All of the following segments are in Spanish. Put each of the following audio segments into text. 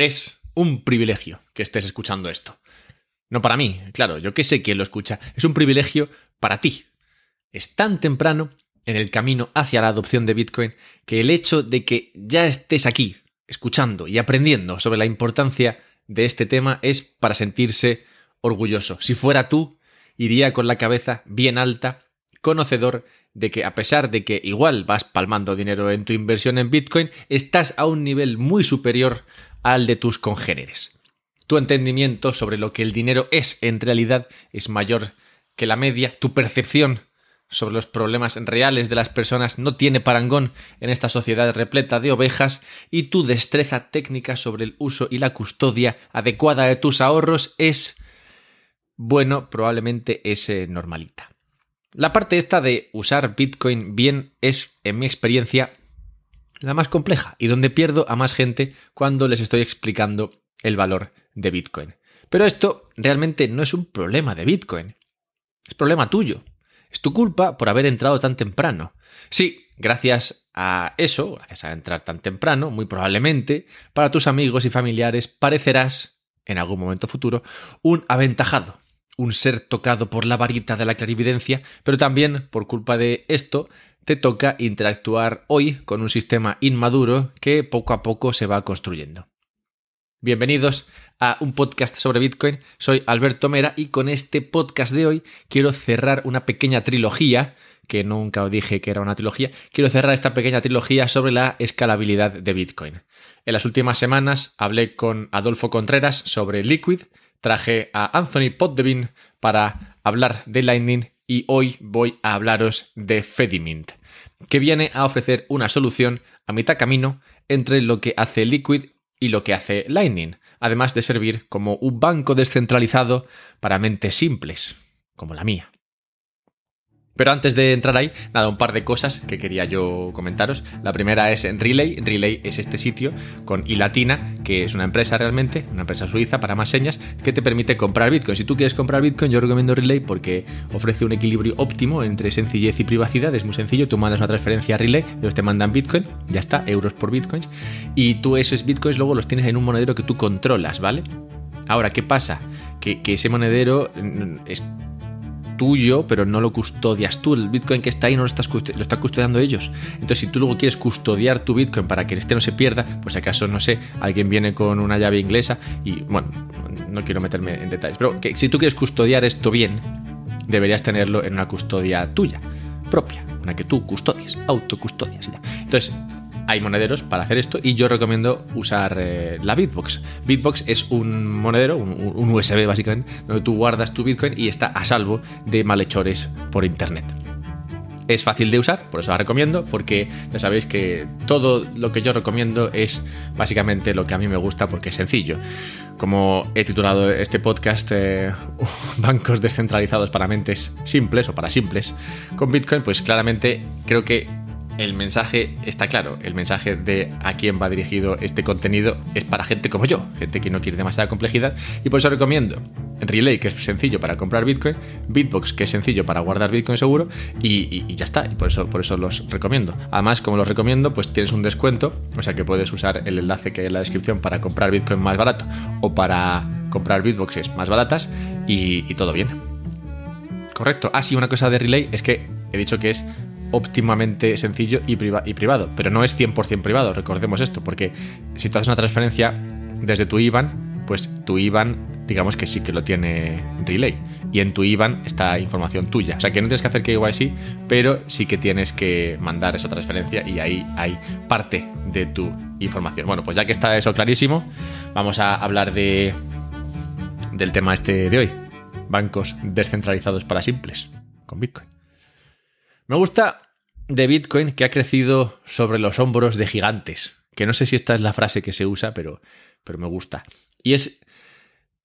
Es un privilegio que estés escuchando esto. No para mí, claro, yo que sé quién lo escucha. Es un privilegio para ti. Es tan temprano en el camino hacia la adopción de Bitcoin que el hecho de que ya estés aquí, escuchando y aprendiendo sobre la importancia de este tema es para sentirse orgulloso. Si fuera tú, iría con la cabeza bien alta, conocedor de que a pesar de que igual vas palmando dinero en tu inversión en Bitcoin, estás a un nivel muy superior al de tus congéneres. Tu entendimiento sobre lo que el dinero es en realidad es mayor que la media, tu percepción sobre los problemas reales de las personas no tiene parangón en esta sociedad repleta de ovejas y tu destreza técnica sobre el uso y la custodia adecuada de tus ahorros es, bueno, probablemente es normalita. La parte esta de usar Bitcoin bien es, en mi experiencia, la más compleja y donde pierdo a más gente cuando les estoy explicando el valor de Bitcoin. Pero esto realmente no es un problema de Bitcoin, es problema tuyo. Es tu culpa por haber entrado tan temprano. Sí, gracias a eso, gracias a entrar tan temprano, muy probablemente, para tus amigos y familiares parecerás, en algún momento futuro, un aventajado, un ser tocado por la varita de la clarividencia, pero también por culpa de esto te toca interactuar hoy con un sistema inmaduro que poco a poco se va construyendo. Bienvenidos a un podcast sobre Bitcoin. Soy Alberto Mera y con este podcast de hoy quiero cerrar una pequeña trilogía, que nunca os dije que era una trilogía, quiero cerrar esta pequeña trilogía sobre la escalabilidad de Bitcoin. En las últimas semanas hablé con Adolfo Contreras sobre Liquid, traje a Anthony Poddevin para hablar de Lightning y hoy voy a hablaros de Fedimint, que viene a ofrecer una solución a mitad camino entre lo que hace Liquid y lo que hace Lightning, además de servir como un banco descentralizado para mentes simples, como la mía. Pero antes de entrar ahí, nada, un par de cosas que quería yo comentaros. La primera es Relay. Relay es este sitio con iLatina, que es una empresa realmente, una empresa suiza para más señas, que te permite comprar Bitcoin. Si tú quieres comprar Bitcoin, yo recomiendo Relay porque ofrece un equilibrio óptimo entre sencillez y privacidad. Es muy sencillo. Tú mandas una transferencia a Relay, ellos te mandan Bitcoin, ya está, euros por Bitcoins. Y tú esos Bitcoins luego los tienes en un monedero que tú controlas, ¿vale? Ahora, ¿qué pasa? Que, que ese monedero mm, es tuyo, pero no lo custodias tú. El Bitcoin que está ahí no lo, estás lo están custodiando ellos. Entonces, si tú luego quieres custodiar tu Bitcoin para que este no se pierda, pues acaso, no sé, alguien viene con una llave inglesa y, bueno, no quiero meterme en detalles, pero que si tú quieres custodiar esto bien, deberías tenerlo en una custodia tuya, propia, una que tú custodies, autocustodias. Entonces, hay monederos para hacer esto y yo recomiendo usar eh, la Bitbox. Bitbox es un monedero, un, USB básicamente, donde tú guardas tu Bitcoin y está a salvo de malhechores por Internet. Es fácil de usar, por eso la recomiendo, porque ya sabéis que todo lo que yo recomiendo es básicamente lo que a mí me gusta porque es sencillo. Como he titulado este podcast, eh, bancos descentralizados para mentes simples o para simples con Bitcoin, pues claramente creo que el mensaje está claro. El mensaje de a quién va dirigido este contenido es para gente como yo, gente que no quiere demasiada complejidad. Y por eso recomiendo Relay, que es sencillo para comprar Bitcoin, Bitbox, que es sencillo para guardar Bitcoin seguro, y, ya está. Y por eso, por eso los recomiendo. Además, como los recomiendo, pues tienes un descuento, o sea que puedes usar el enlace que hay en la descripción para comprar Bitcoin más barato o para comprar Bitboxes más baratas y, y todo bien. Correcto. Ah, sí, una cosa de Relay es que he dicho que es óptimamente sencillo y, privado, pero no es 100% privado, recordemos esto, porque si tú haces una transferencia desde tu IBAN, pues tu IBAN, digamos que sí que lo tiene Relay, y en tu IBAN está información tuya, o sea que no tienes que hacer KYC, pero sí que tienes que mandar esa transferencia y ahí hay parte de tu información. Bueno, pues ya que está eso clarísimo, vamos a hablar de del tema este de hoy, bancos descentralizados para simples con Bitcoin. Me gusta de Bitcoin que ha crecido sobre los hombros de gigantes, que no sé si esta es la frase que se usa, pero, pero me gusta. Y es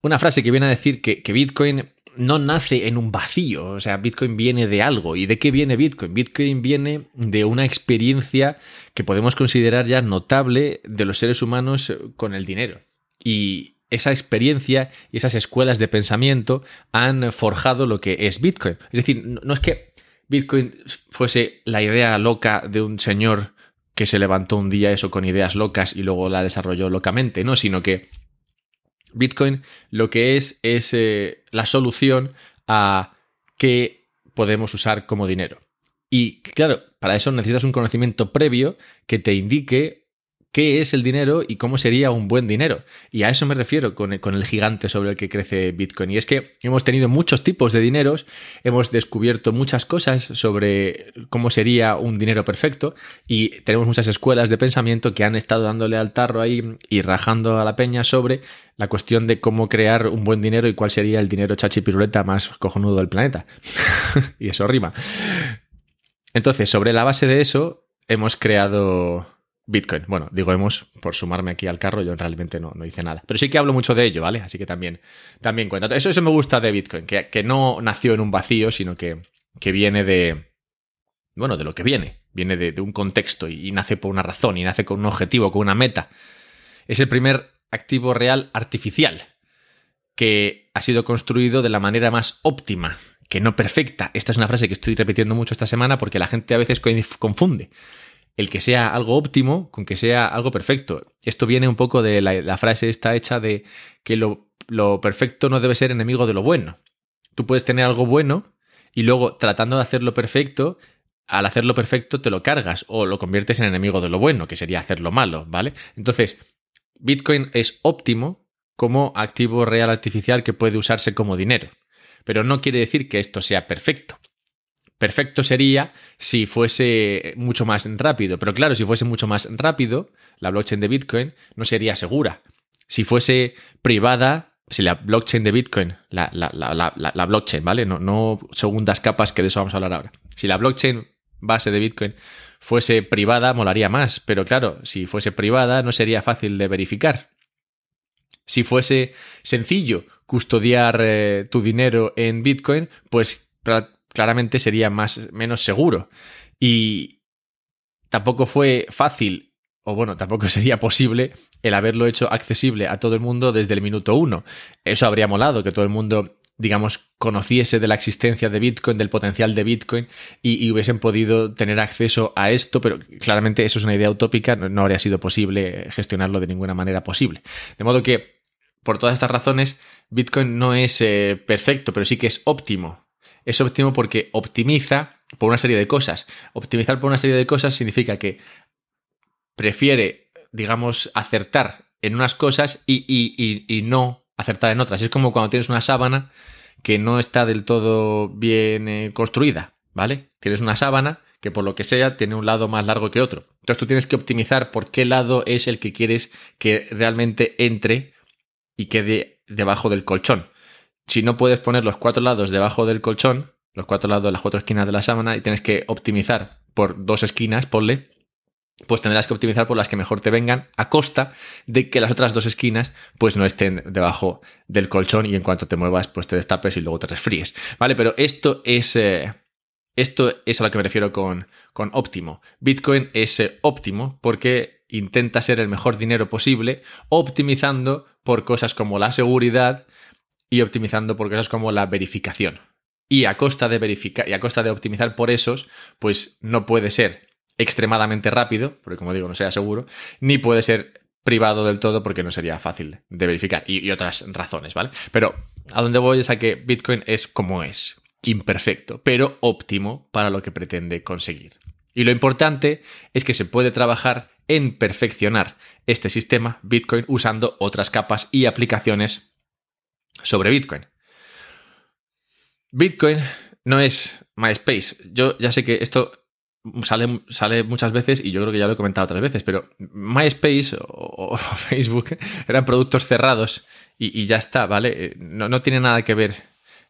una frase que viene a decir que, que Bitcoin no nace en un vacío, o sea, Bitcoin viene de algo. ¿Y de qué viene Bitcoin? Bitcoin viene de una experiencia que podemos considerar ya notable de los seres humanos con el dinero. Y esa experiencia y esas escuelas de pensamiento han forjado lo que es Bitcoin. Es decir, no es que Bitcoin fuese la idea loca de un señor que se levantó un día eso con ideas locas y luego la desarrolló locamente, ¿no? Sino que Bitcoin lo que es es eh, la solución a qué podemos usar como dinero. Y claro, para eso necesitas un conocimiento previo que te indique qué es el dinero y cómo sería un buen dinero. Y a eso me refiero con el, gigante sobre el que crece Bitcoin. Y es que hemos tenido muchos tipos de dineros, hemos descubierto muchas cosas sobre cómo sería un dinero perfecto y tenemos muchas escuelas de pensamiento que han estado dándole al tarro ahí y rajando a la peña sobre la cuestión de cómo crear un buen dinero y cuál sería el dinero chachipiruleta más cojonudo del planeta. y eso rima. Entonces, sobre la base de eso, hemos creado Bitcoin. Bueno, digo hemos por sumarme aquí al carro, yo realmente no, no, hice nada. Pero sí que hablo mucho de ello, ¿vale? Así que también, también cuenta. Eso, eso me gusta de Bitcoin, que, que no nació en un vacío, sino que, que, viene de. Bueno, de lo que viene. Viene de, un contexto y, nace por una razón, y nace con un objetivo, con una meta. Es el primer activo real artificial que ha sido construido de la manera más óptima, que no perfecta. Esta es una frase que estoy repitiendo mucho esta semana porque la gente a veces confunde el que sea algo óptimo con que sea algo perfecto. Esto viene un poco de la, frase esta hecha de que lo, lo, perfecto no debe ser enemigo de lo bueno. Tú puedes tener algo bueno y luego tratando de hacerlo perfecto, al hacerlo perfecto te lo cargas o lo conviertes en enemigo de lo bueno, que sería hacerlo malo, ¿vale? Entonces, Bitcoin es óptimo como activo real artificial que puede usarse como dinero. Pero no quiere decir que esto sea perfecto. Perfecto sería si fuese mucho más rápido, pero claro, si fuese mucho más rápido, la blockchain de Bitcoin no sería segura. Si fuese privada, si la blockchain de Bitcoin, la, blockchain, ¿vale? No, no segundas capas, que de eso vamos a hablar ahora. Si la blockchain base de Bitcoin fuese privada, molaría más, pero claro, si fuese privada no sería fácil de verificar. Si fuese sencillo custodiar eh, tu dinero en Bitcoin, pues claramente sería más, menos seguro. Y tampoco fue fácil, o bueno, tampoco sería posible el haberlo hecho accesible a todo el mundo desde el minuto uno. Eso habría molado, que todo el mundo digamos, conociese de la existencia de Bitcoin, del potencial de Bitcoin y, hubiesen podido tener acceso a esto, pero claramente eso es una idea utópica, no, habría sido posible gestionarlo de ninguna manera posible. De modo que, por todas estas razones, Bitcoin no es eh, perfecto, pero sí que es óptimo es óptimo porque optimiza por una serie de cosas. Optimizar por una serie de cosas significa que prefiere, digamos, acertar en unas cosas y, no acertar en otras. Es como cuando tienes una sábana que no está del todo bien eh, construida, ¿vale? Tienes una sábana que por lo que sea tiene un lado más largo que otro. Entonces tú tienes que optimizar por qué lado es el que quieres que realmente entre y quede debajo del colchón si no puedes poner los cuatro lados debajo del colchón, los cuatro lados las cuatro esquinas de la sábana, y tienes que optimizar por dos esquinas, ponle, pues tendrás que optimizar por las que mejor te vengan a costa de que las otras dos esquinas pues no estén debajo del colchón y en cuanto te muevas pues te destapes y luego te resfríes. ¿Vale? Pero esto es... Eh, esto es a lo que me refiero con, con óptimo. Bitcoin es eh, óptimo porque intenta ser el mejor dinero posible, optimizando por cosas como la seguridad, y optimizando por cosas como la verificación. Y a costa de verificar y a costa de optimizar por esos, pues no puede ser extremadamente rápido, porque como digo, no sea seguro, ni puede ser privado del todo porque no sería fácil de verificar y, otras razones, ¿vale? Pero a donde voy es a que Bitcoin es como es, imperfecto, pero óptimo para lo que pretende conseguir. Y lo importante es que se puede trabajar en perfeccionar este sistema Bitcoin usando otras capas y aplicaciones sobre Bitcoin. Bitcoin no es MySpace. Yo ya sé que esto sale, sale muchas veces y yo creo que ya lo he comentado otras veces, pero MySpace o, Facebook eran productos cerrados y, ya está, ¿vale? Eh, no, no, tiene nada que ver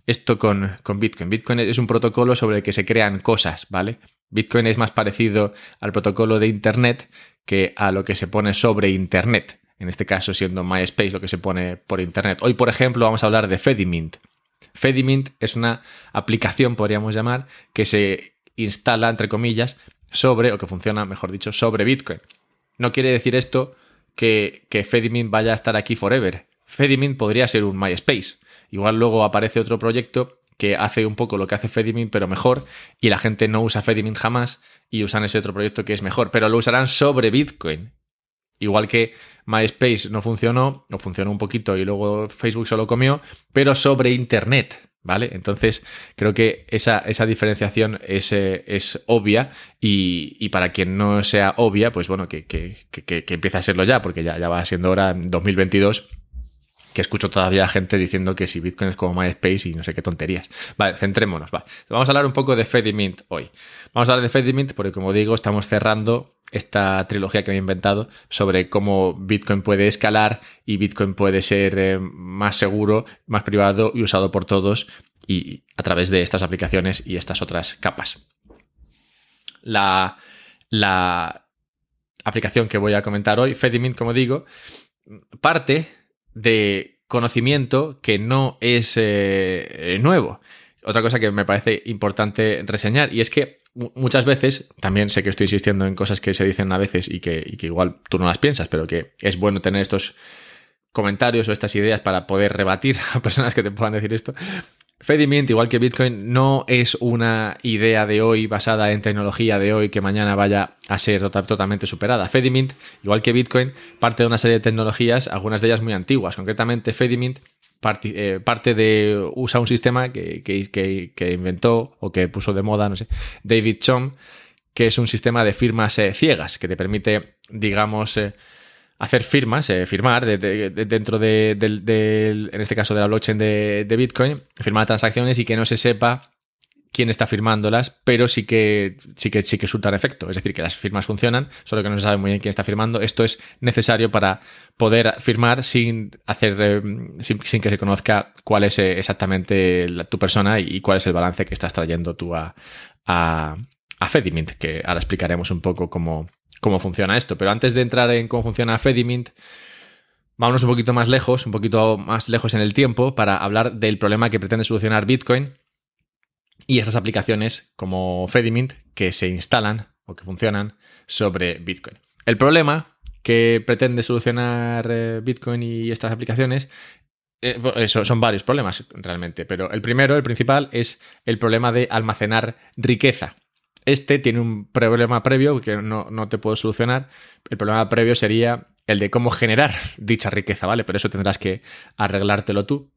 esto con, con Bitcoin. Bitcoin es un protocolo sobre el que se crean cosas, ¿vale? Bitcoin es más parecido al protocolo de Internet que a lo que se pone sobre Internet en este caso siendo MySpace lo que se pone por internet. Hoy, por ejemplo, vamos a hablar de Fedimint. Fedimint es una aplicación, podríamos llamar, que se instala, entre comillas, sobre, o que funciona, mejor dicho, sobre Bitcoin. No quiere decir esto que, que Fedimint vaya a estar aquí forever. Fedimint podría ser un MySpace. Igual luego aparece otro proyecto que hace un poco lo que hace Fedimint, pero mejor, y la gente no usa Fedimint jamás y usan ese otro proyecto que es mejor, pero lo usarán sobre Bitcoin. Igual que MySpace no funcionó, o funcionó un poquito y luego Facebook solo comió, pero sobre Internet. ¿Vale? Entonces, creo que esa, esa diferenciación es, eh, es obvia y, para quien no sea obvia, pues bueno, que, que, que, que empiece a serlo ya, porque ya, ya va siendo hora en 2022 que escucho todavía gente diciendo que si Bitcoin es como MySpace y no sé qué tonterías. Vale, centrémonos, va. Vamos a hablar un poco de Fedimint hoy. Vamos a hablar de Fedimint porque, como digo, estamos cerrando esta trilogía que me he inventado sobre cómo Bitcoin puede escalar y Bitcoin puede ser eh, más seguro, más privado y usado por todos y a través de estas aplicaciones y estas otras capas. La, la aplicación que voy a comentar hoy, Fedimint, como digo, parte de conocimiento que no es eh, nuevo. Otra cosa que me parece importante reseñar y es que muchas veces, también sé que estoy insistiendo en cosas que se dicen a veces y que, y que igual tú no las piensas, pero que es bueno tener estos comentarios o estas ideas para poder rebatir a personas que te puedan decir esto. Fedimint, igual que Bitcoin, no es una idea de hoy basada en tecnología de hoy que mañana vaya a ser tota-, totalmente superada. Fedimint, igual que Bitcoin, parte de una serie de tecnologías, algunas de ellas muy antiguas. Concretamente, Fedimint eh, parte, de. usa un sistema que, inventó o que puso de moda, no sé, David Chom, que es un sistema de firmas eh, ciegas que te permite, digamos, eh, hacer firmas, eh, firmar dentro de, en este caso de la blockchain de, Bitcoin, firmar transacciones y que no se sepa quién está firmándolas, pero sí que, sí que sí que surtan efecto. Es decir, que las firmas funcionan, solo que no se sabe muy bien quién está firmando. Esto es necesario para poder firmar sin hacer, eh, sin, que se conozca cuál es eh, exactamente tu persona y cuál es el balance que estás trayendo tú a, a, a Fedimint, que ahora explicaremos un poco cómo, cómo funciona esto. Pero antes de entrar en cómo funciona Fedimint, vámonos un poquito más lejos, un poquito más lejos en el tiempo, para hablar del problema que pretende solucionar Bitcoin y estas aplicaciones como Fedimint que se instalan o que funcionan sobre Bitcoin. El problema que pretende solucionar eh, Bitcoin y estas aplicaciones eh, son varios problemas realmente, pero el primero, el principal, es el problema de almacenar riqueza. Este tiene un problema previo que no, te puedo solucionar. El problema previo sería el de cómo generar dicha riqueza, ¿vale? Pero eso tendrás que arreglártelo tú.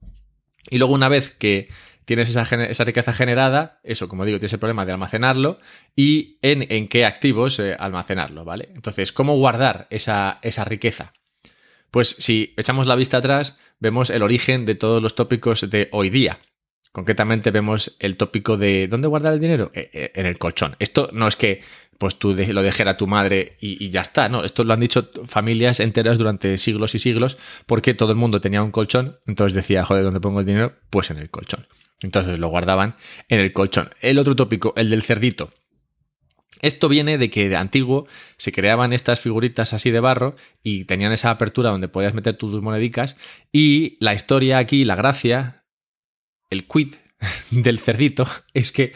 Y luego una vez que tienes esa, riqueza generada, eso, como digo, tienes el problema de almacenarlo y en, qué activos eh, almacenarlo, ¿vale? Entonces, ¿cómo guardar esa, esa riqueza? Pues si echamos la vista atrás, vemos el origen de todos los tópicos de hoy día. Concretamente vemos el tópico de ¿dónde guardar el dinero? Eh, eh, en el colchón. Esto no es que pues tú lo dejes a tu madre y, ya está, ¿no? Esto lo han dicho familias enteras durante siglos y siglos porque todo el mundo tenía un colchón, entonces decía, joder, ¿dónde pongo el dinero? Pues en el colchón. Entonces lo guardaban en el colchón. El otro tópico, el del cerdito. Esto viene de que de antiguo se creaban estas figuritas así de barro y tenían esa apertura donde podías meter tus monedicas y la historia aquí, la gracia, el quid del cerdito es que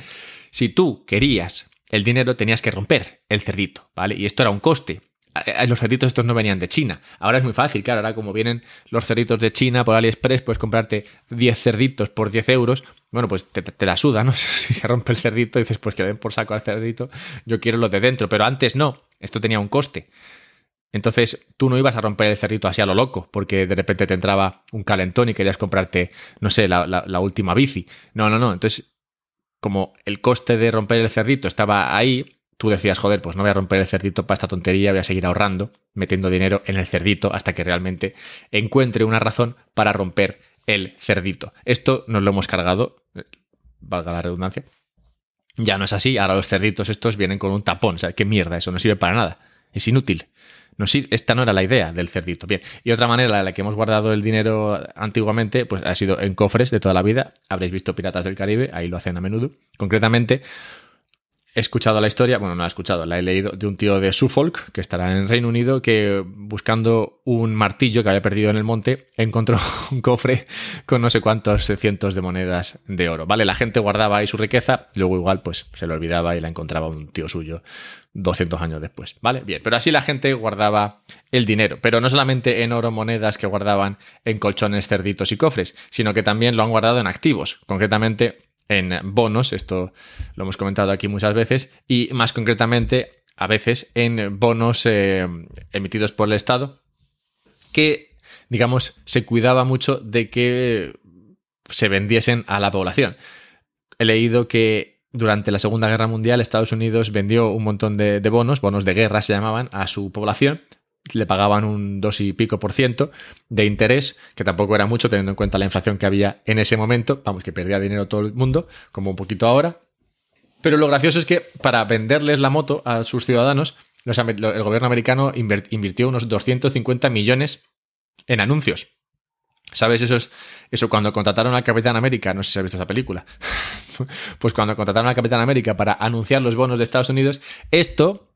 si tú querías el dinero tenías que romper el cerdito, ¿vale? Y esto era un coste. Los cerditos estos no venían de China. Ahora es muy fácil, claro, ahora como vienen los cerditos de China por AliExpress, puedes comprarte 10 cerditos por 10 euros. Bueno, pues te, la suda, ¿no? Si se rompe el cerdito, dices, pues que den por saco al cerdito, yo quiero lo de dentro. Pero antes no, esto tenía un coste. Entonces tú no ibas a romper el cerdito así a lo loco, porque de repente te entraba un calentón y querías comprarte, no sé, la, última bici. No, no, no. Entonces, como el coste de romper el cerdito estaba ahí, tú decías, joder, pues no voy a romper el cerdito para esta tontería, voy a seguir ahorrando, metiendo dinero en el cerdito hasta que realmente encuentre una razón para romper el cerdito. Esto nos lo hemos cargado, valga la redundancia. Ya no es así, ahora los cerditos estos vienen con un tapón, o sea, qué mierda, eso no sirve para nada, es inútil. No, esta no era la idea del cerdito. Bien, y otra manera en la que hemos guardado el dinero antiguamente, pues ha sido en cofres de toda la vida. Habréis visto Piratas del Caribe, ahí lo hacen a menudo. Concretamente, he escuchado la historia, bueno, no la he escuchado, la he leído de un tío de Suffolk, que estará en Reino Unido, que buscando un martillo que había perdido en el monte, encontró un cofre con no sé cuántos cientos de monedas de oro. Vale, la gente guardaba ahí su riqueza, luego igual pues se lo olvidaba y la encontraba un tío suyo 200 años después. Vale, bien, pero así la gente guardaba el dinero, pero no solamente en oro monedas que guardaban en colchones, cerditos y cofres, sino que también lo han guardado en activos, concretamente en bonos, esto lo hemos comentado aquí muchas veces, y más concretamente a veces en bonos eh, emitidos por el Estado, que, digamos, se cuidaba mucho de que se vendiesen a la población. He leído que durante la Segunda Guerra Mundial Estados Unidos vendió un montón de, de bonos, bonos de guerra se llamaban, a su población le pagaban un dos y pico por ciento de interés, que tampoco era mucho teniendo en cuenta la inflación que había en ese momento, vamos, que perdía dinero todo el mundo, como un poquito ahora. Pero lo gracioso es que para venderles la moto a sus ciudadanos, el gobierno americano invirtió unos 250 millones en anuncios. ¿Sabes? Eso es eso cuando contrataron al Capitán América, no sé si has visto esa película. pues cuando contrataron al Capitán América para anunciar los bonos de Estados Unidos, esto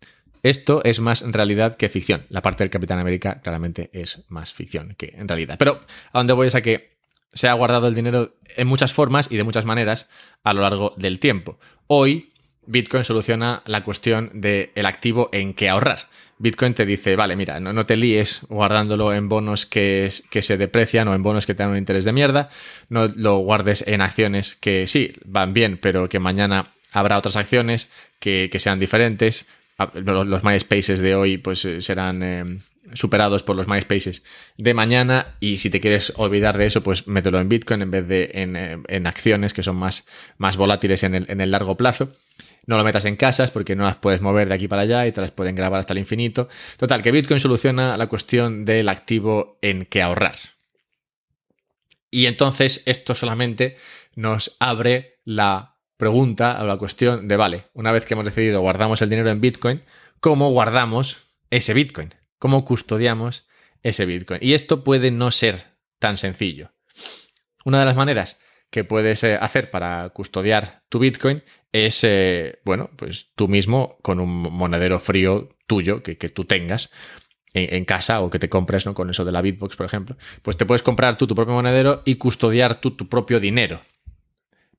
esto es más realidad que ficción. La parte del Capitán América claramente es más ficción que en realidad. Pero a donde voy es a que se ha guardado el dinero en muchas formas y de muchas maneras a lo largo del tiempo. Hoy Bitcoin soluciona la cuestión del activo en que ahorrar. Bitcoin te dice, vale, mira, no, te líes guardándolo en bonos que, que, se deprecian o en bonos que te dan un interés de mierda, no lo guardes en acciones que sí, van bien, pero que mañana habrá otras acciones que, que sean diferentes, los MySpaces de hoy pues eh, serán eh, superados por los MySpaces de mañana y si te quieres olvidar de eso pues mételo en Bitcoin en vez de eh, en, acciones que son más, más volátiles en el, en el, largo plazo. No lo metas en casas porque no las puedes mover de aquí para allá y te las pueden grabar hasta el infinito. Total, que Bitcoin soluciona la cuestión del activo en que ahorrar. Y entonces esto solamente nos abre la pregunta a la cuestión de, vale, una vez que hemos decidido guardamos el dinero en Bitcoin, ¿cómo guardamos ese Bitcoin? ¿Cómo custodiamos ese Bitcoin? Y esto puede no ser tan sencillo. Una de las maneras que puedes eh, hacer para custodiar tu Bitcoin es, eh, bueno, pues tú mismo con un monedero frío tuyo que, tú tengas en, casa o que te compres, ¿no? Con eso de la Bitbox, por ejemplo, pues te puedes comprar tú tu propio monedero y custodiar tú tu propio dinero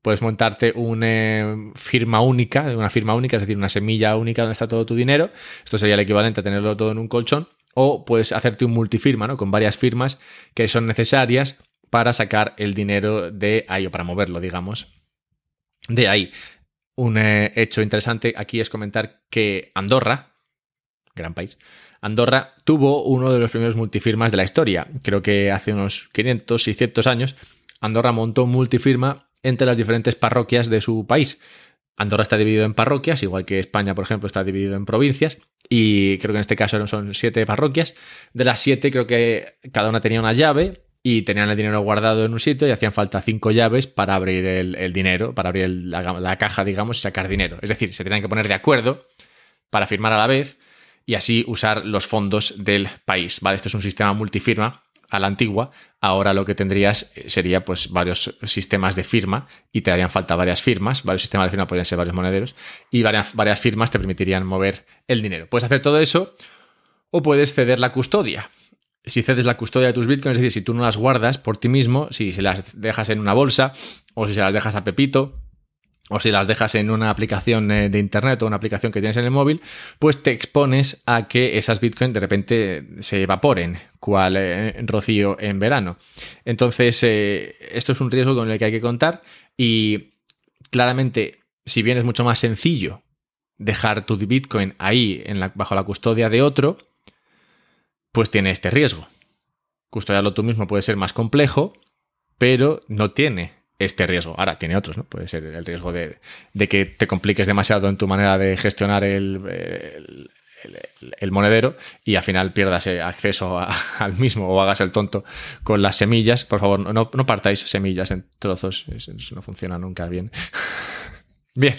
puedes montarte una firma única, una firma única, es decir, una semilla única donde está todo tu dinero. Esto sería el equivalente a tenerlo todo en un colchón. O puedes hacerte un multifirma, ¿no? Con varias firmas que son necesarias para sacar el dinero de ahí o para moverlo, digamos, de ahí. Un eh, hecho interesante aquí es comentar que Andorra, gran país, Andorra tuvo uno de los primeros multifirmas de la historia. Creo que hace unos 500, 600 años, Andorra montó un multifirma entre las diferentes parroquias de su país. Andorra está dividido en parroquias, igual que España, por ejemplo, está dividido en provincias, y creo que en este caso son siete parroquias. De las siete, creo que cada una tenía una llave y tenían el dinero guardado en un sitio y hacían falta cinco llaves para abrir el, dinero, para abrir la, la, caja, digamos, y sacar dinero. Es decir, se tenían que poner de acuerdo para firmar a la vez y así usar los fondos del país. ¿vale? Este es un sistema multifirma a la antigua, ahora lo que tendrías eh, sería pues varios sistemas de firma y te harían falta varias firmas, varios sistemas de firma podrían ser varios monederos y varias, varias firmas te permitirían mover el dinero. Puedes hacer todo eso o puedes ceder la custodia. Si cedes la custodia de tus bitcoins, es decir, si tú no las guardas por ti mismo, si se las dejas en una bolsa o si se las dejas a Pepito o si las dejas en una aplicación eh, de internet o una aplicación que tienes en el móvil, pues te expones a que esas bitcoins de repente se evaporen, cual eh, rocío en verano. Entonces, eh, esto es un riesgo con el que hay que contar y claramente, si bien es mucho más sencillo dejar tu bitcoin ahí bajo la custodia de otro, pues tiene este riesgo. Custodiarlo tú mismo puede ser más complejo, pero no tiene este riesgo. Ahora, tiene otros, ¿no? Puede ser el riesgo de, que te compliques demasiado en tu manera de gestionar el, el, monedero y al final pierdas eh, acceso al mismo o hagas el tonto con las semillas. Por favor, no, no partáis semillas en trozos, eso, no funciona nunca bien. bien.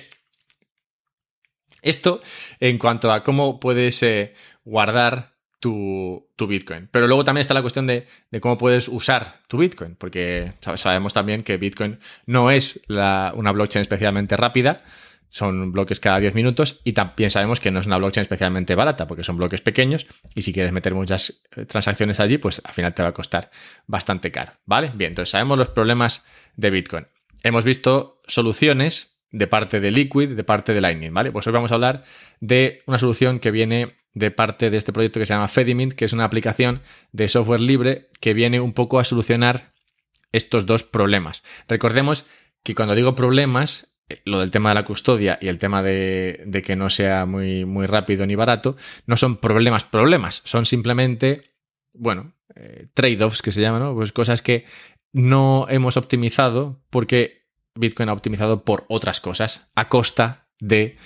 Esto en cuanto a cómo puedes eh, guardar tu, Bitcoin. Pero luego también está la cuestión de, cómo puedes usar tu Bitcoin, porque sabemos también que Bitcoin no es una blockchain especialmente rápida, son bloques cada 10 minutos y también sabemos que no es una blockchain especialmente barata porque son bloques pequeños y si quieres meter muchas eh, transacciones allí, pues al final te va a costar bastante caro, ¿vale? Bien, entonces sabemos los problemas de Bitcoin. Hemos visto soluciones de parte de Liquid, de parte de Lightning, ¿vale? Pues hoy vamos a hablar de una solución que viene de parte de este proyecto que se llama Fedimint, que es una aplicación de software libre que viene un poco a solucionar estos dos problemas. Recordemos que cuando digo problemas, eh, lo del tema de la custodia y el tema de, de que no sea muy, muy rápido ni barato, no son problemas, problemas, son simplemente, bueno, eh, trade-offs que se llaman, ¿no? Pues cosas que no hemos optimizado porque Bitcoin ha optimizado por otras cosas a costa de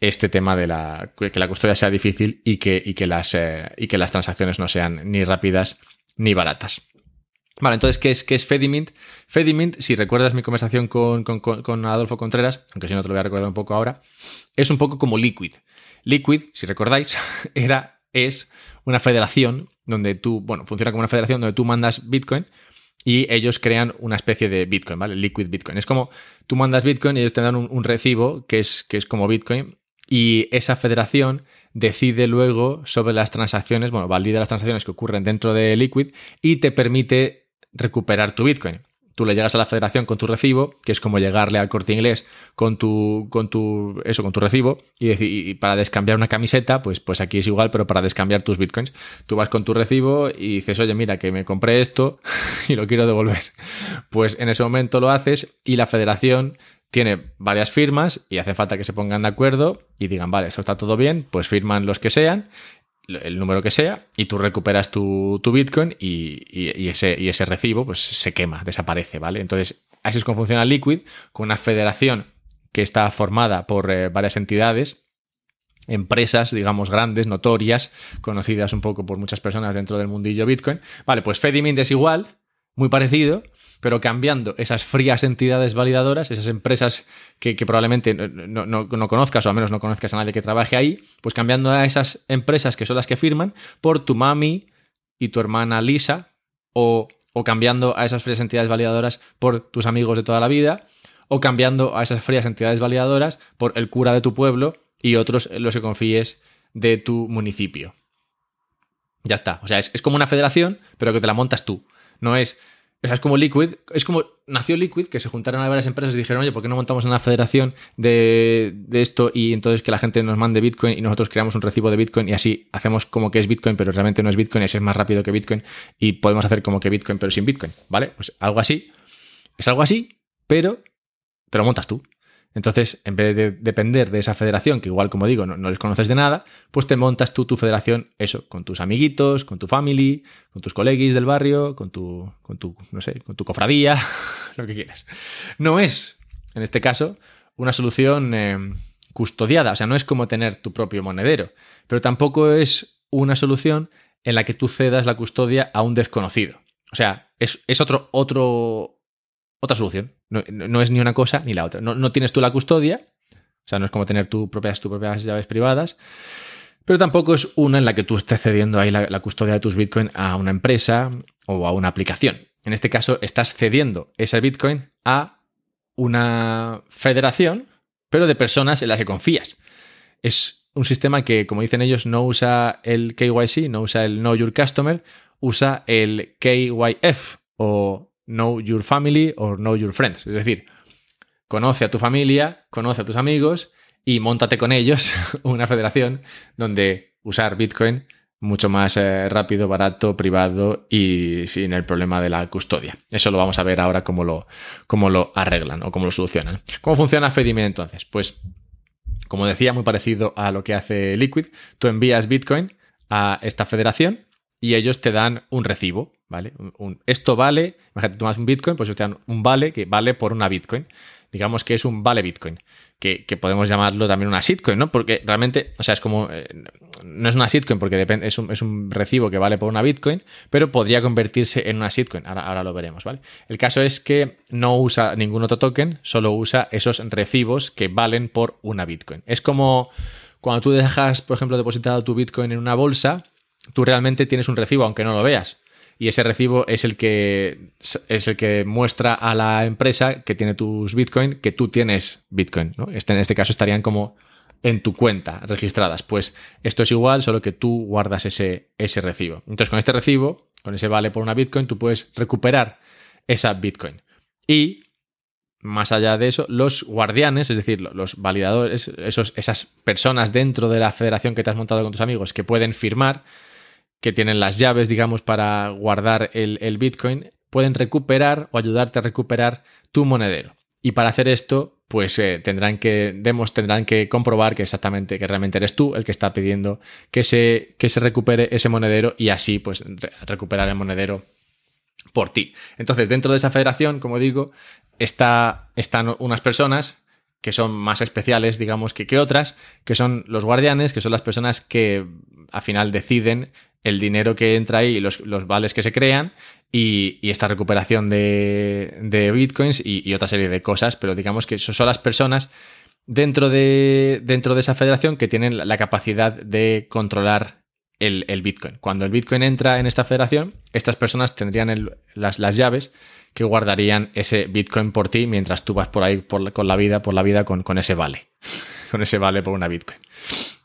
este tema de la, que la custodia sea difícil y que, y que, las, eh, y que las transacciones no sean ni rápidas ni baratas. Vale, entonces, ¿qué es, qué es Fedimint? Fedimint, si recuerdas mi conversación con, con, Adolfo Contreras, aunque si no te lo voy a recordar un poco ahora, es un poco como Liquid. Liquid, si recordáis, era, es una federación donde tú, bueno, funciona como una federación donde tú mandas Bitcoin y ellos crean una especie de Bitcoin, ¿vale? Liquid Bitcoin. Es como tú mandas Bitcoin y ellos te dan un, recibo que es, que es como Bitcoin y esa federación decide luego sobre las transacciones, bueno, valida las transacciones que ocurren dentro de Liquid y te permite recuperar tu Bitcoin. Tú le llegas a la federación con tu recibo, que es como llegarle al corte inglés con tu, con tu, eso, con tu recibo, y, decir, para descambiar una camiseta, pues, pues aquí es igual, pero para descambiar tus bitcoins. Tú vas con tu recibo y dices, oye, mira, que me compré esto y lo quiero devolver. Pues en ese momento lo haces y la federación tiene varias firmas y hace falta que se pongan de acuerdo y digan, vale, eso está todo bien, pues firman los que sean, el número que sea, y tú recuperas tu, Bitcoin y, ese, y ese recibo pues se quema, desaparece, ¿vale? Entonces, así es como funciona Liquid, con una federación que está formada por eh, varias entidades, empresas, digamos, grandes, notorias, conocidas un poco por muchas personas dentro del mundillo Bitcoin. Vale, pues Fedimint es igual, muy parecido, pero cambiando esas frías entidades validadoras, esas empresas que, probablemente no, conozcas o al menos no conozcas a nadie que trabaje ahí, pues cambiando a esas empresas que son las que firman por tu mami y tu hermana Lisa, o, o cambiando a esas frías entidades validadoras por tus amigos de toda la vida, o cambiando a esas frías entidades validadoras por el cura de tu pueblo y otros los que confíes de tu municipio. Ya está. O sea, es, es como una federación, pero que te la montas tú. No es o sea, es como Liquid, es como nació Liquid, que se juntaron a varias empresas y dijeron, oye, ¿por qué no montamos una federación de, esto y entonces que la gente nos mande Bitcoin y nosotros creamos un recibo de Bitcoin y así hacemos como que es Bitcoin, pero realmente no es Bitcoin, es más rápido que Bitcoin y podemos hacer como que Bitcoin, pero sin Bitcoin, ¿vale? Pues algo así. Es algo así, pero te lo montas tú. Entonces, en vez de depender de esa federación, que igual, como digo, no, les conoces de nada, pues te montas tú tu federación, eso, con tus amiguitos, con tu family, con tus coleguis del barrio, con tu, con tu, no sé, con tu cofradía, lo que quieras. No es, en este caso, una solución eh, custodiada, o sea, no es como tener tu propio monedero, pero tampoco es una solución en la que tú cedas la custodia a un desconocido. O sea, es, es otro, otro, otra solución. No, es ni una cosa ni la otra. No, tienes tú la custodia, o sea, no es como tener tu propias, tus propias llaves privadas, pero tampoco es una en la que tú estés cediendo ahí la, custodia de tus Bitcoin a una empresa o a una aplicación. En este caso, estás cediendo ese Bitcoin a una federación, pero de personas en las que confías. Es un sistema que, como dicen ellos, no usa el KYC, no usa el Know Your Customer, usa el KYF o know your family or know your friends. Es decir, conoce a tu familia, conoce a tus amigos y montate con ellos una federación donde usar Bitcoin mucho más eh, rápido, barato, privado y sin el problema de la custodia. Eso lo vamos a ver ahora cómo lo, cómo lo arreglan o cómo lo solucionan. ¿Cómo funciona Fedimint entonces? Pues, como decía, muy parecido a lo que hace Liquid. Tú envías Bitcoin a esta federación y ellos te dan un recibo, ¿vale? esto vale, imagínate, tomas un Bitcoin, pues te dan un vale que vale por una Bitcoin. Digamos que es un vale Bitcoin, que, podemos llamarlo también una shitcoin, ¿no? Porque realmente, o sea, es como, eh, no es una shitcoin porque depende, es, un, es, un, recibo que vale por una Bitcoin, pero podría convertirse en una shitcoin. Ahora, ahora lo veremos, ¿vale? El caso es que no usa ningún otro token, solo usa esos recibos que valen por una Bitcoin. Es como cuando tú dejas, por ejemplo, depositado tu Bitcoin en una bolsa, tú realmente tienes un recibo, aunque no lo veas. Y ese recibo es el que es el que muestra a la empresa que tiene tus Bitcoin que tú tienes Bitcoin. ¿no? Este, en este caso estarían como en tu cuenta registradas. Pues esto es igual, solo que tú guardas ese, ese recibo. Entonces, con este recibo, con ese vale por una Bitcoin, tú puedes recuperar esa Bitcoin. Y más allá de eso, los guardianes, es decir, los validadores, esos, esas personas dentro de la federación que te has montado con tus amigos que pueden firmar que tienen las llaves, digamos, para guardar el, Bitcoin, pueden recuperar o ayudarte a recuperar tu monedero. Y para hacer esto, pues eh, tendrán que, demos tendrán que comprobar que exactamente, que realmente eres tú el que está pidiendo que se, que se recupere ese monedero y así, pues, recuperar el monedero por ti. Entonces, dentro de esa federación, como digo, está, están unas personas que son más especiales, digamos, que, que otras, que son los guardianes, que son las personas que al final deciden el dinero que entra ahí y los, vales que se crean y, esta recuperación de, bitcoins y, otra serie de cosas, pero digamos que son las personas dentro de, dentro de esa federación que tienen la capacidad de controlar el, bitcoin. Cuando el bitcoin entra en esta federación, estas personas tendrían las, las, llaves que guardarían ese bitcoin por ti mientras tú vas por ahí por, con la vida, por la vida con, con ese vale, con ese vale por una bitcoin.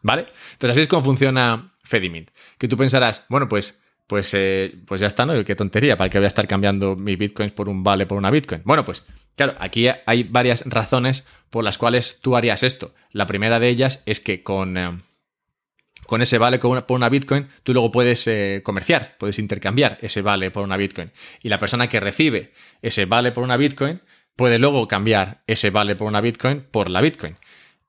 ¿Vale? Entonces así es como funciona Fedimint. Que tú pensarás, bueno, pues, pues, eh, pues ya está, ¿no? Qué tontería, ¿para qué voy a estar cambiando mi bitcoins por un vale por una bitcoin? Bueno, pues claro, aquí hay varias razones por las cuales tú harías esto. La primera de ellas es que con, eh, con ese vale por una bitcoin, tú luego puedes eh, comerciar, puedes intercambiar ese vale por una bitcoin. Y la persona que recibe ese vale por una bitcoin puede luego cambiar ese vale por una bitcoin por la bitcoin.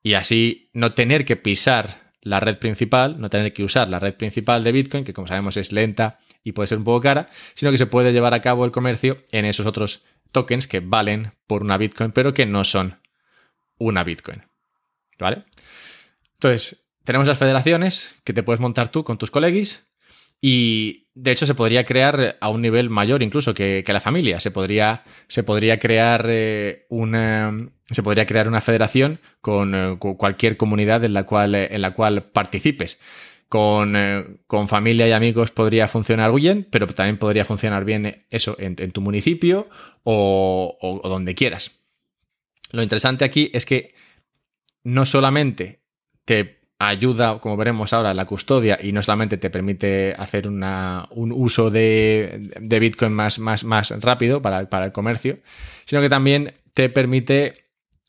Y así no tener que pisar la red principal, no tener que usar la red principal de Bitcoin, que como sabemos es lenta y puede ser un poco cara, sino que se puede llevar a cabo el comercio en esos otros tokens que valen por una Bitcoin, pero que no son una Bitcoin. ¿Vale? Entonces, tenemos las federaciones que te puedes montar tú con tus colegis y de hecho se podría crear a un nivel mayor incluso que, la familia. Se podría, se podría crear eh, una. Se podría crear una federación con, eh, cualquier comunidad en la cual, eh, en la cual participes. Con, familia y amigos podría funcionar bien, pero también podría funcionar bien eso en, tu municipio o donde quieras. Lo interesante aquí es que no solamente te ayuda, como veremos ahora, la custodia y no solamente te permite hacer un uso de, Bitcoin más, más, más rápido para, el comercio, sino que también te permite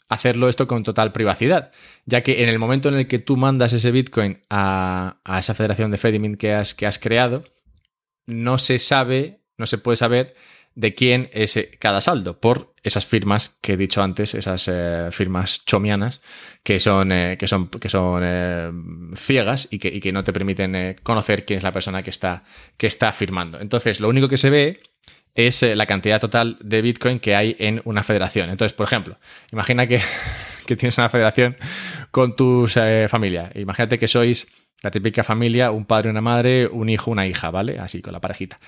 hacerlo esto con total privacidad, ya que en el momento en el que tú mandas ese Bitcoin a, esa federación de Fedimint que has, que has creado, no se sabe, no se puede saber de quién es eh, cada saldo por esas firmas que he dicho antes, esas eh, firmas chomianas que son, eh, que son, que son ciegas y que, no te permiten conocer quién es la persona que está, que está firmando. Entonces, lo único que se ve es la cantidad total de Bitcoin que hay en una federación. Entonces, por ejemplo, imagina que, que tienes una federación con tu familia. Imagínate que sois la típica familia, un padre, una madre, un hijo, una hija, ¿vale? Así con la parejita.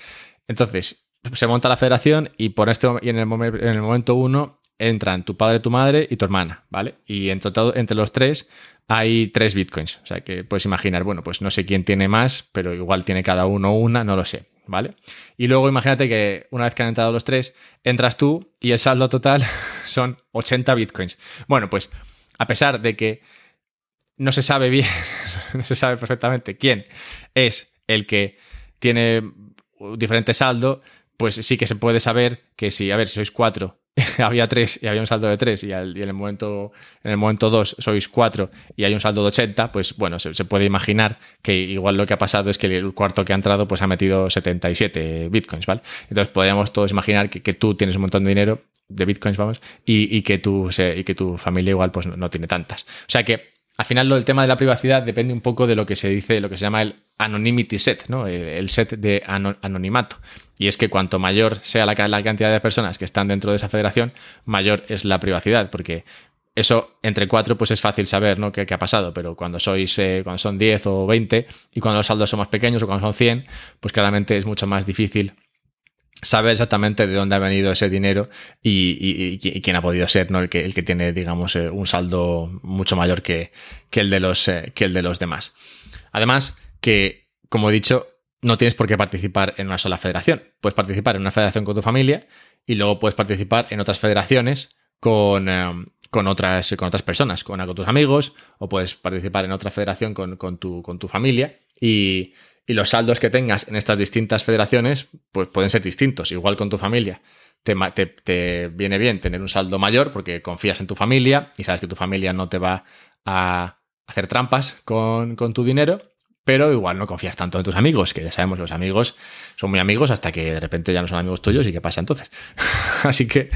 Entonces, se monta la federación y por este en el, en el momento uno entran tu padre, tu madre y tu hermana, ¿vale? Y entre, entre los tres hay tres bitcoins. O sea que puedes imaginar, bueno, pues no sé quién tiene más, pero igual tiene cada uno una, no lo sé, ¿vale? Y luego imagínate que una vez que han entrado los tres, entras tú y el saldo total son 80 bitcoins. Bueno, pues a pesar de que no se sabe bien, no se sabe perfectamente quién es el que tiene diferente saldo, pues sí que se puede saber que si, a ver, si sois cuatro, había tres y había un saldo de tres y, en el momento en el momento dos sois cuatro y hay un saldo de 80, pues bueno, se, puede imaginar que igual lo que ha pasado es que el cuarto que ha entrado pues ha metido 77 bitcoins, ¿vale? Entonces podríamos todos imaginar que, tú tienes un montón de dinero de bitcoins, vamos, y, que, tu, y que tu familia igual pues no, tiene tantas. O sea que al final el tema de la privacidad depende un poco de lo que se dice, lo que se llama el anonymity set, ¿no? el, set de anonimato. Y es que cuanto mayor sea la, cantidad de personas que están dentro de esa federación, mayor es la privacidad, porque eso entre cuatro pues es fácil saber ¿no? qué, ha pasado, pero cuando sois eh, cuando son 10 o 20 y cuando los saldos son más pequeños o cuando son 100, pues claramente es mucho más difícil saber exactamente de dónde ha venido ese dinero y, quién ha podido ser ¿no? el, que, tiene, digamos, eh, un saldo mucho mayor que, el de los, eh, que el de los demás. Además, que, como he dicho, no tienes por qué participar en una sola federación. Puedes participar en una federación con tu familia y luego puedes participar en otras federaciones con, eh, otras, con otras personas, con, tus amigos, o puedes participar en otra federación con, tu, con tu, familia. Y, los saldos que tengas en estas distintas federaciones pues pueden ser distintos. Igual con tu familia. Te, te, viene bien tener un saldo mayor porque confías en tu familia y sabes que tu familia no te va a hacer trampas con, con tu dinero pero igual no confías tanto en tus amigos, que ya sabemos, los amigos son muy amigos hasta que de repente ya no son amigos tuyos y qué pasa entonces. Así que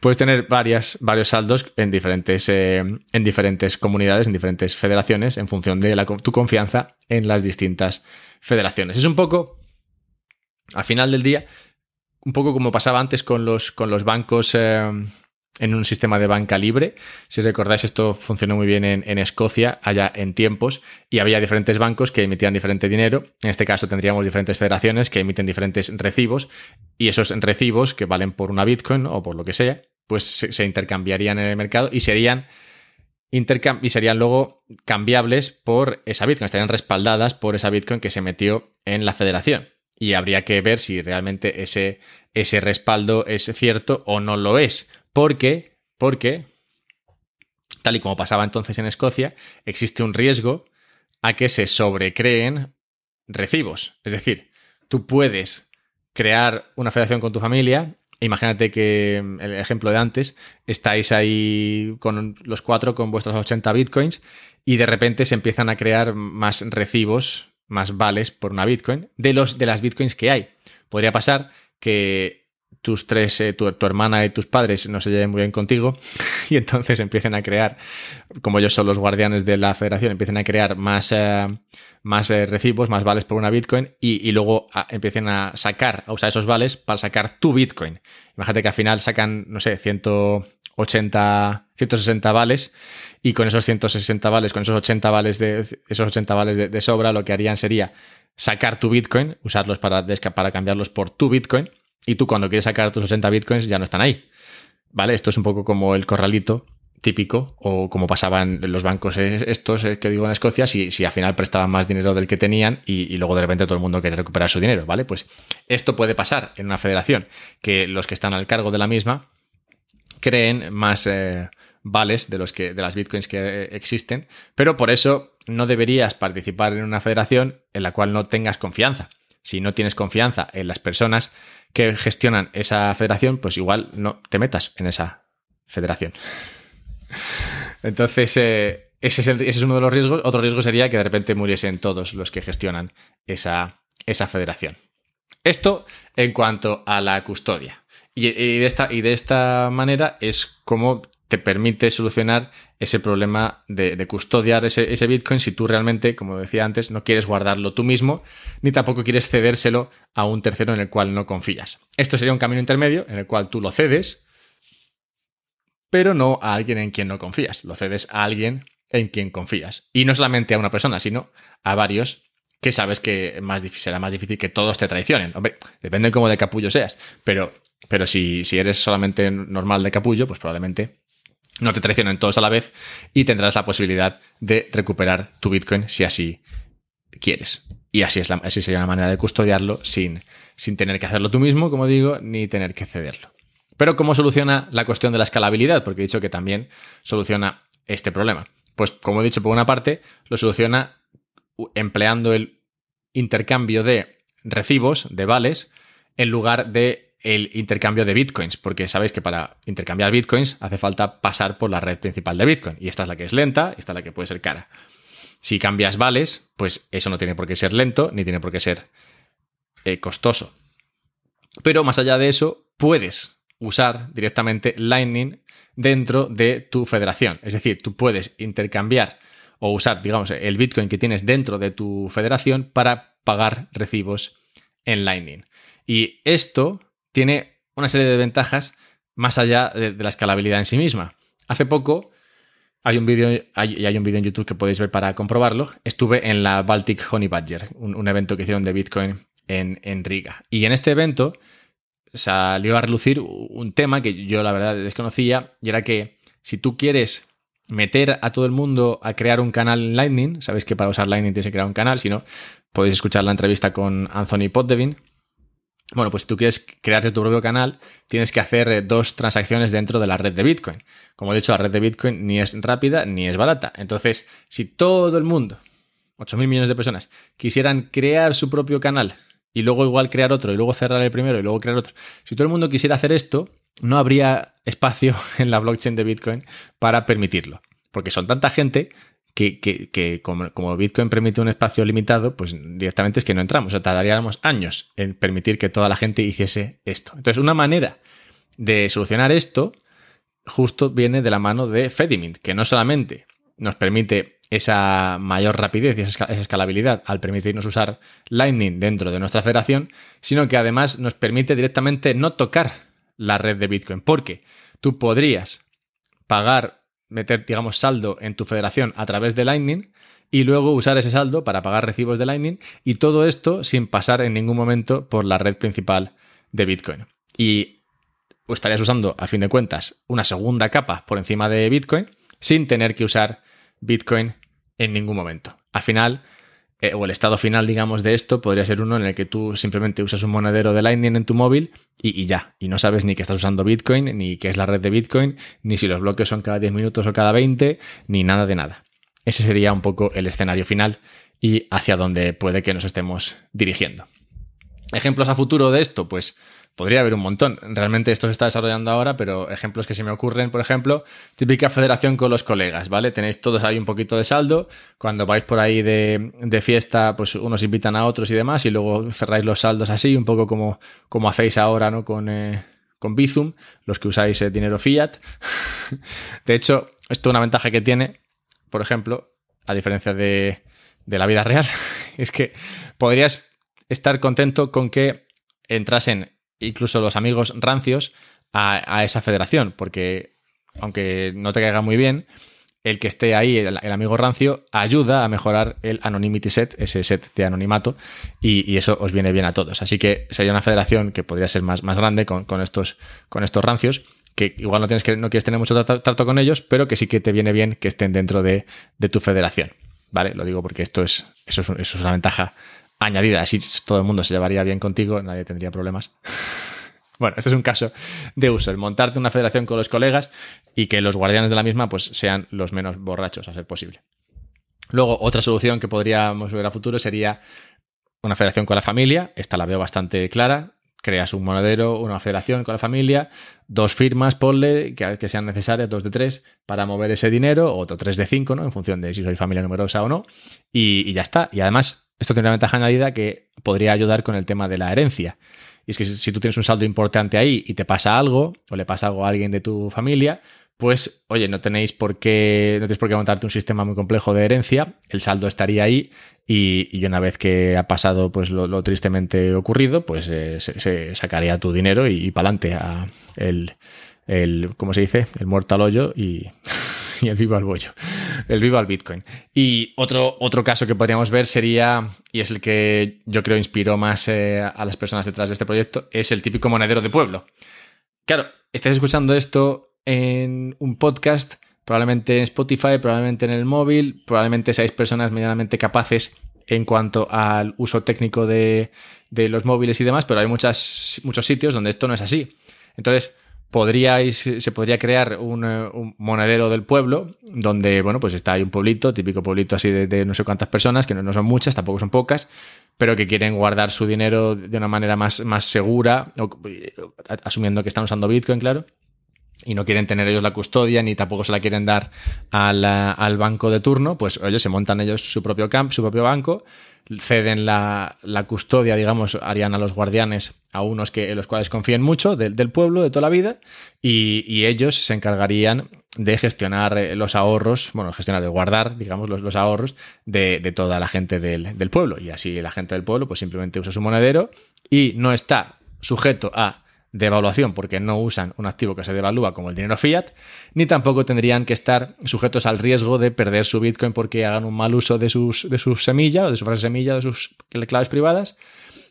puedes tener varios saldos en diferentes, eh, en diferentes comunidades, en diferentes federaciones, en función de tu confianza en las distintas federaciones. Es un poco, al final del día, un poco como pasaba antes con los, con los bancos. Eh, en un sistema de banca libre. Si recordáis, esto funcionó muy bien en, Escocia, allá en tiempos, y había diferentes bancos que emitían diferente dinero. En este caso tendríamos diferentes federaciones que emiten diferentes recibos, y esos recibos que valen por una Bitcoin o por lo que sea, pues se, intercambiarían en el mercado y serían, y serían luego cambiables por esa Bitcoin, estarían respaldadas por esa Bitcoin que se metió en la federación. Y habría que ver si realmente ese, ese respaldo es cierto o no lo es porque, porque, tal y como pasaba entonces en Escocia, existe un riesgo a que se sobrecreen recibos. Es decir, tú puedes crear una federación con tu familia. Imagínate que mm, el ejemplo de antes, estáis ahí con los cuatro con vuestros 80 bitcoins y de repente se empiezan a crear más recibos, más vales por una bitcoin de, los, de las bitcoins que hay. Podría pasar que tus tres, eh, tu, hermana y tus padres no se lleven muy bien contigo y entonces empiecen a crear, como ellos son los guardianes de la federación, empiecen a crear más, eh, más eh, recibos, más vales por una Bitcoin y, luego empiecen a sacar, a usar esos vales para sacar tu Bitcoin. Imagínate que al final sacan, no sé, 180, 160 vales y con esos 160 vales, con esos 80 vales de, esos 80 vales de, de sobra, lo que harían sería sacar tu Bitcoin, usarlos para, para cambiarlos por tu Bitcoin y tú cuando quieres sacar tus 80 bitcoins ya no están ahí. ¿Vale? Esto es un poco como el corralito típico o como pasaban los bancos estos eh, que digo en Escocia, si, si al final prestaban más dinero del que tenían y, luego de repente todo el mundo quiere recuperar su dinero, ¿vale? Pues esto puede pasar en una federación, que los que están al cargo de la misma creen más eh, vales de, los que, de las bitcoins que eh, existen, pero por eso no deberías participar en una federación en la cual no tengas confianza. Si no tienes confianza en las personas que gestionan esa federación, pues igual no te metas en esa federación. Entonces, eh, ese, es uno de los riesgos. Otro riesgo sería que de repente muriesen todos los que gestionan esa, esa federación. Esto en cuanto a la custodia. Y, de esta, y de esta manera es como te permite solucionar ese problema de, custodiar ese, Bitcoin si tú realmente, como decía antes, no quieres guardarlo tú mismo, ni tampoco quieres cedérselo a un tercero en el cual no confías. Esto sería un camino intermedio en el cual tú lo cedes, pero no a alguien en quien no confías. Lo cedes a alguien en quien confías. Y no solamente a una persona, sino a varios que sabes que será más difícil que todos te traicionen. Hombre, depende de cómo de capullo seas, pero, pero si, si eres solamente normal de capullo, pues probablemente no te traicionen todos a la vez y tendrás la posibilidad de recuperar tu Bitcoin si así quieres. Y así, es la, así sería una manera de custodiarlo sin, sin tener que hacerlo tú mismo, como digo, ni tener que cederlo. Pero ¿cómo soluciona la cuestión de la escalabilidad? Porque he dicho que también soluciona este problema. Pues como he dicho, por una parte, lo soluciona empleando el intercambio de recibos, de vales, en lugar de el intercambio de bitcoins, porque sabéis que para intercambiar bitcoins hace falta pasar por la red principal de Bitcoin. Y esta es la que es lenta, esta es la que puede ser cara. Si cambias vales, pues eso no tiene por qué ser lento, ni tiene por qué ser eh, costoso. Pero más allá de eso, puedes usar directamente Lightning dentro de tu federación. Es decir, tú puedes intercambiar o usar, digamos, el Bitcoin que tienes dentro de tu federación para pagar recibos en Lightning. Y esto tiene una serie de ventajas más allá de, la escalabilidad en sí misma. Hace poco hay un vídeo hay, hay un vídeo en YouTube que podéis ver para comprobarlo. Estuve en la Baltic Honey Badger, un, evento que hicieron de Bitcoin en, en, Riga. Y en este evento salió a relucir un tema que yo la verdad desconocía y era que si tú quieres meter a todo el mundo a crear un canal en Lightning, sabéis que para usar Lightning tienes que crear un canal, si no, podéis escuchar la entrevista con Anthony Poddevin bueno, pues si tú quieres crearte tu propio canal, tienes que hacer eh, dos transacciones dentro de la red de Bitcoin. Como he dicho, la red de Bitcoin ni es rápida ni es barata. Entonces, si todo el mundo, 8.000 millones de personas, quisieran crear su propio canal y luego igual crear otro y luego cerrar el primero y luego crear otro, si todo el mundo quisiera hacer esto, no habría espacio en la blockchain de Bitcoin para permitirlo. Porque son tanta gente que, que, como, Bitcoin permite un espacio limitado, pues directamente es que no entramos. O sea, tardaríamos años en permitir que toda la gente hiciese esto. Entonces, una manera de solucionar esto justo viene de la mano de Fedimint, que no solamente nos permite esa mayor rapidez y esa escalabilidad al permitirnos usar Lightning dentro de nuestra federación, sino que además nos permite directamente no tocar la red de Bitcoin, porque tú podrías pagar, meter, digamos, saldo en tu federación a través de Lightning y luego usar ese saldo para pagar recibos de Lightning y todo esto sin pasar en ningún momento por la red principal de Bitcoin. Y estarías usando, a fin de cuentas, una segunda capa por encima de Bitcoin sin tener que usar Bitcoin en ningún momento. Al final, eh, o el estado final, digamos, de esto podría ser uno en el que tú simplemente usas un monedero de Lightning en tu móvil y, ya. Y no sabes ni que estás usando Bitcoin, ni qué es la red de Bitcoin, ni si los bloques son cada 10 minutos o cada 20, ni nada de nada. Ese sería un poco el escenario final y hacia donde puede que nos estemos dirigiendo. Ejemplos a futuro de esto, pues Podría haber un montón. Realmente esto se está desarrollando ahora, pero ejemplos que se me ocurren, por ejemplo, típica federación con los colegas, ¿vale? Tenéis todos ahí un poquito de saldo. Cuando vais por ahí de, fiesta, pues unos invitan a otros y demás, y luego cerráis los saldos así, un poco como, como hacéis ahora, ¿no? Con, eh, con Bizum, los que usáis eh, dinero fiat. de hecho, esto es una ventaja que tiene, por ejemplo, a diferencia de, de la vida real, es que podrías estar contento con que entrasen incluso los amigos rancios a, esa federación, porque aunque no te caiga muy bien, el que esté ahí, el, amigo rancio, ayuda a mejorar el anonymity set, ese set de anonimato, y, eso os viene bien a todos. Así que sería una federación que podría ser más, más grande con, estos, con estos rancios, que igual no, tienes que, no quieres tener mucho trato, con ellos, pero que sí que te viene bien que estén dentro de, tu federación. ¿Vale? Lo digo porque esto es, eso es, eso es una ventaja añadida. Así todo el mundo se llevaría bien contigo, nadie tendría problemas. bueno, este es un caso de uso, el montarte una federación con los colegas y que los guardianes de la misma pues, sean los menos borrachos a ser posible. Luego, otra solución que podríamos ver a futuro sería una federación con la familia. Esta la veo bastante clara. Creas un monedero, una federación con la familia, dos firmas, ponle, que, sean necesarias, dos de tres, para mover ese dinero, o tres de cinco, ¿no? En función de si sois familia numerosa o no. Y, y ya está. Y además, esto tiene una ventaja añadida que podría ayudar con el tema de la herencia. Y es que si tú tienes un saldo importante ahí y te pasa algo, o le pasa algo a alguien de tu familia, pues, oye, no tenéis por qué, no tenéis por qué montarte un sistema muy complejo de herencia, el saldo estaría ahí y, una vez que ha pasado pues lo, tristemente ocurrido, pues eh, se, sacaría tu dinero y, y para adelante a el, el, ¿cómo se dice? El muerto al hoyo y, y el vivo al bollo, el vivo al Bitcoin. Y otro, otro caso que podríamos ver sería, y es el que yo creo inspiró más eh, a las personas detrás de este proyecto, es el típico monedero de pueblo. Claro, estáis escuchando esto en un podcast, probablemente en Spotify, probablemente en el móvil, probablemente seáis personas medianamente capaces en cuanto al uso técnico de, de los móviles y demás, pero hay muchos sitios donde esto no es así. Entonces, podríais, se podría crear un, eh, un, monedero del pueblo donde, bueno, pues está ahí un pueblito, típico pueblito así de, no sé cuántas personas, que no, son muchas, tampoco son pocas, pero que quieren guardar su dinero de una manera más, más segura, eh, asumiendo que están usando Bitcoin, claro. Y no quieren tener ellos la custodia, ni tampoco se la quieren dar al, al banco de turno, pues ellos se montan ellos su propio camp, su propio banco, ceden la, custodia, digamos, harían a los guardianes a unos que, en los cuales confíen mucho del pueblo de toda la vida y, ellos se encargarían de gestionar eh, los ahorros, bueno, gestionar, de guardar, digamos, los, los ahorros de, toda la gente del, del pueblo. Y así la gente del pueblo pues simplemente usa su monedero y no está sujeto a devaluación porque no usan un activo que se devalúa como el dinero fiat, ni tampoco tendrían que estar sujetos al riesgo de perder su Bitcoin porque hagan un mal uso de sus, de sus semillas o de su frase semilla, de sus claves privadas,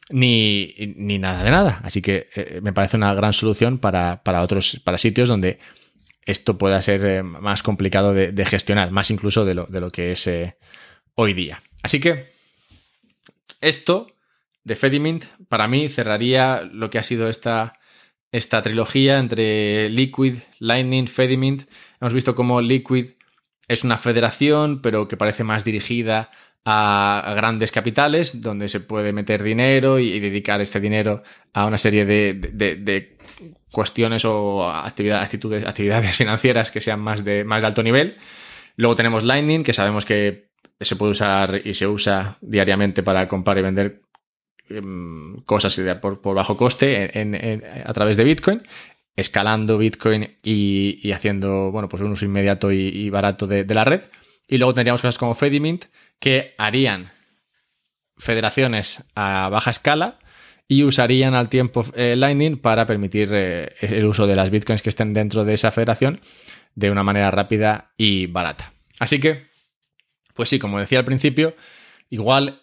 ni, nada de nada. Así que eh, me parece una gran solución para, otros, para sitios donde esto pueda ser eh, más complicado de, gestionar, más incluso de lo, de lo que es eh, hoy día. Así que esto de Fedimint para mí cerraría lo que ha sido esta esta trilogía entre Liquid, Lightning, Fedimint. Hemos visto cómo Liquid es una federación, pero que parece más dirigida a, grandes capitales, donde se puede meter dinero y, dedicar este dinero a una serie de, cuestiones o actividades, actitudes, actividades financieras que sean más de, más de alto nivel. Luego tenemos Lightning, que sabemos que se puede usar y se usa diariamente para comprar y vender cosas por, bajo coste a través de Bitcoin, escalando Bitcoin y, haciendo bueno, pues un uso inmediato y, barato de, la red. Y luego tendríamos cosas como Fedimint que harían federaciones a baja escala y usarían al tiempo eh, Lightning para permitir eh, el uso de las bitcoins que estén dentro de esa federación de una manera rápida y barata. Así que, pues sí, como decía al principio, igual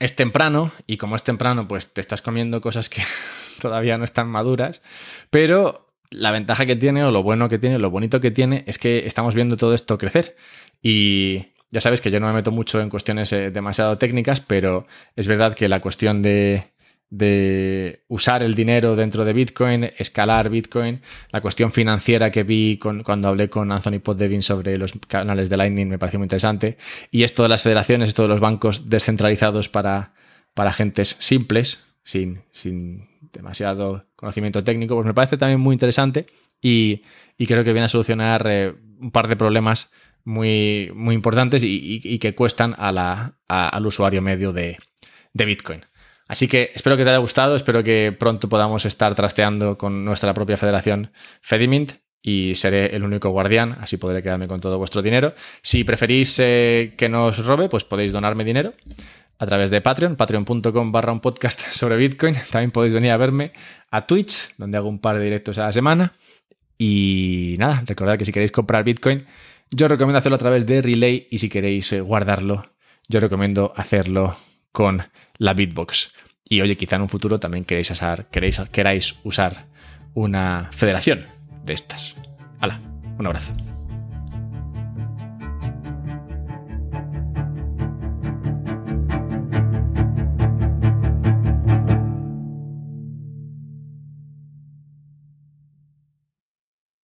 es temprano y como es temprano, pues te estás comiendo cosas que todavía no están maduras, pero la ventaja que tiene o lo bueno que tiene, lo bonito que tiene es que estamos viendo todo esto crecer. Y ya sabes que yo no me meto mucho en cuestiones eh, demasiado técnicas, pero es verdad que la cuestión de de usar el dinero dentro de Bitcoin, escalar Bitcoin. La cuestión financiera que vi cuando hablé con Anthony Poddevin sobre los canales de Lightning me pareció muy interesante. Y esto de las federaciones, esto de los bancos descentralizados para, para agentes simples, sin, sin demasiado conocimiento técnico, pues me parece también muy interesante y, creo que viene a solucionar eh, un par de problemas muy, muy importantes y, que cuestan al usuario medio de Bitcoin. Así que espero que te haya gustado, espero que pronto podamos estar trasteando con nuestra propia federación Fedimint y seré el único guardián, así podré quedarme con todo vuestro dinero. Si preferís eh, que no os robe, pues podéis donarme dinero a través de Patreon, patreon.com barra un podcast sobre Bitcoin. También podéis venir a verme a Twitch, donde hago un par de directos a la semana. Y nada, recordad que si queréis comprar Bitcoin, yo recomiendo hacerlo a través de Relay y si queréis eh, guardarlo, yo recomiendo hacerlo con la Bitbox. Y oye, quizá en un futuro también queréis usar, queréis, queráis usar una federación de estas. Hala, un abrazo.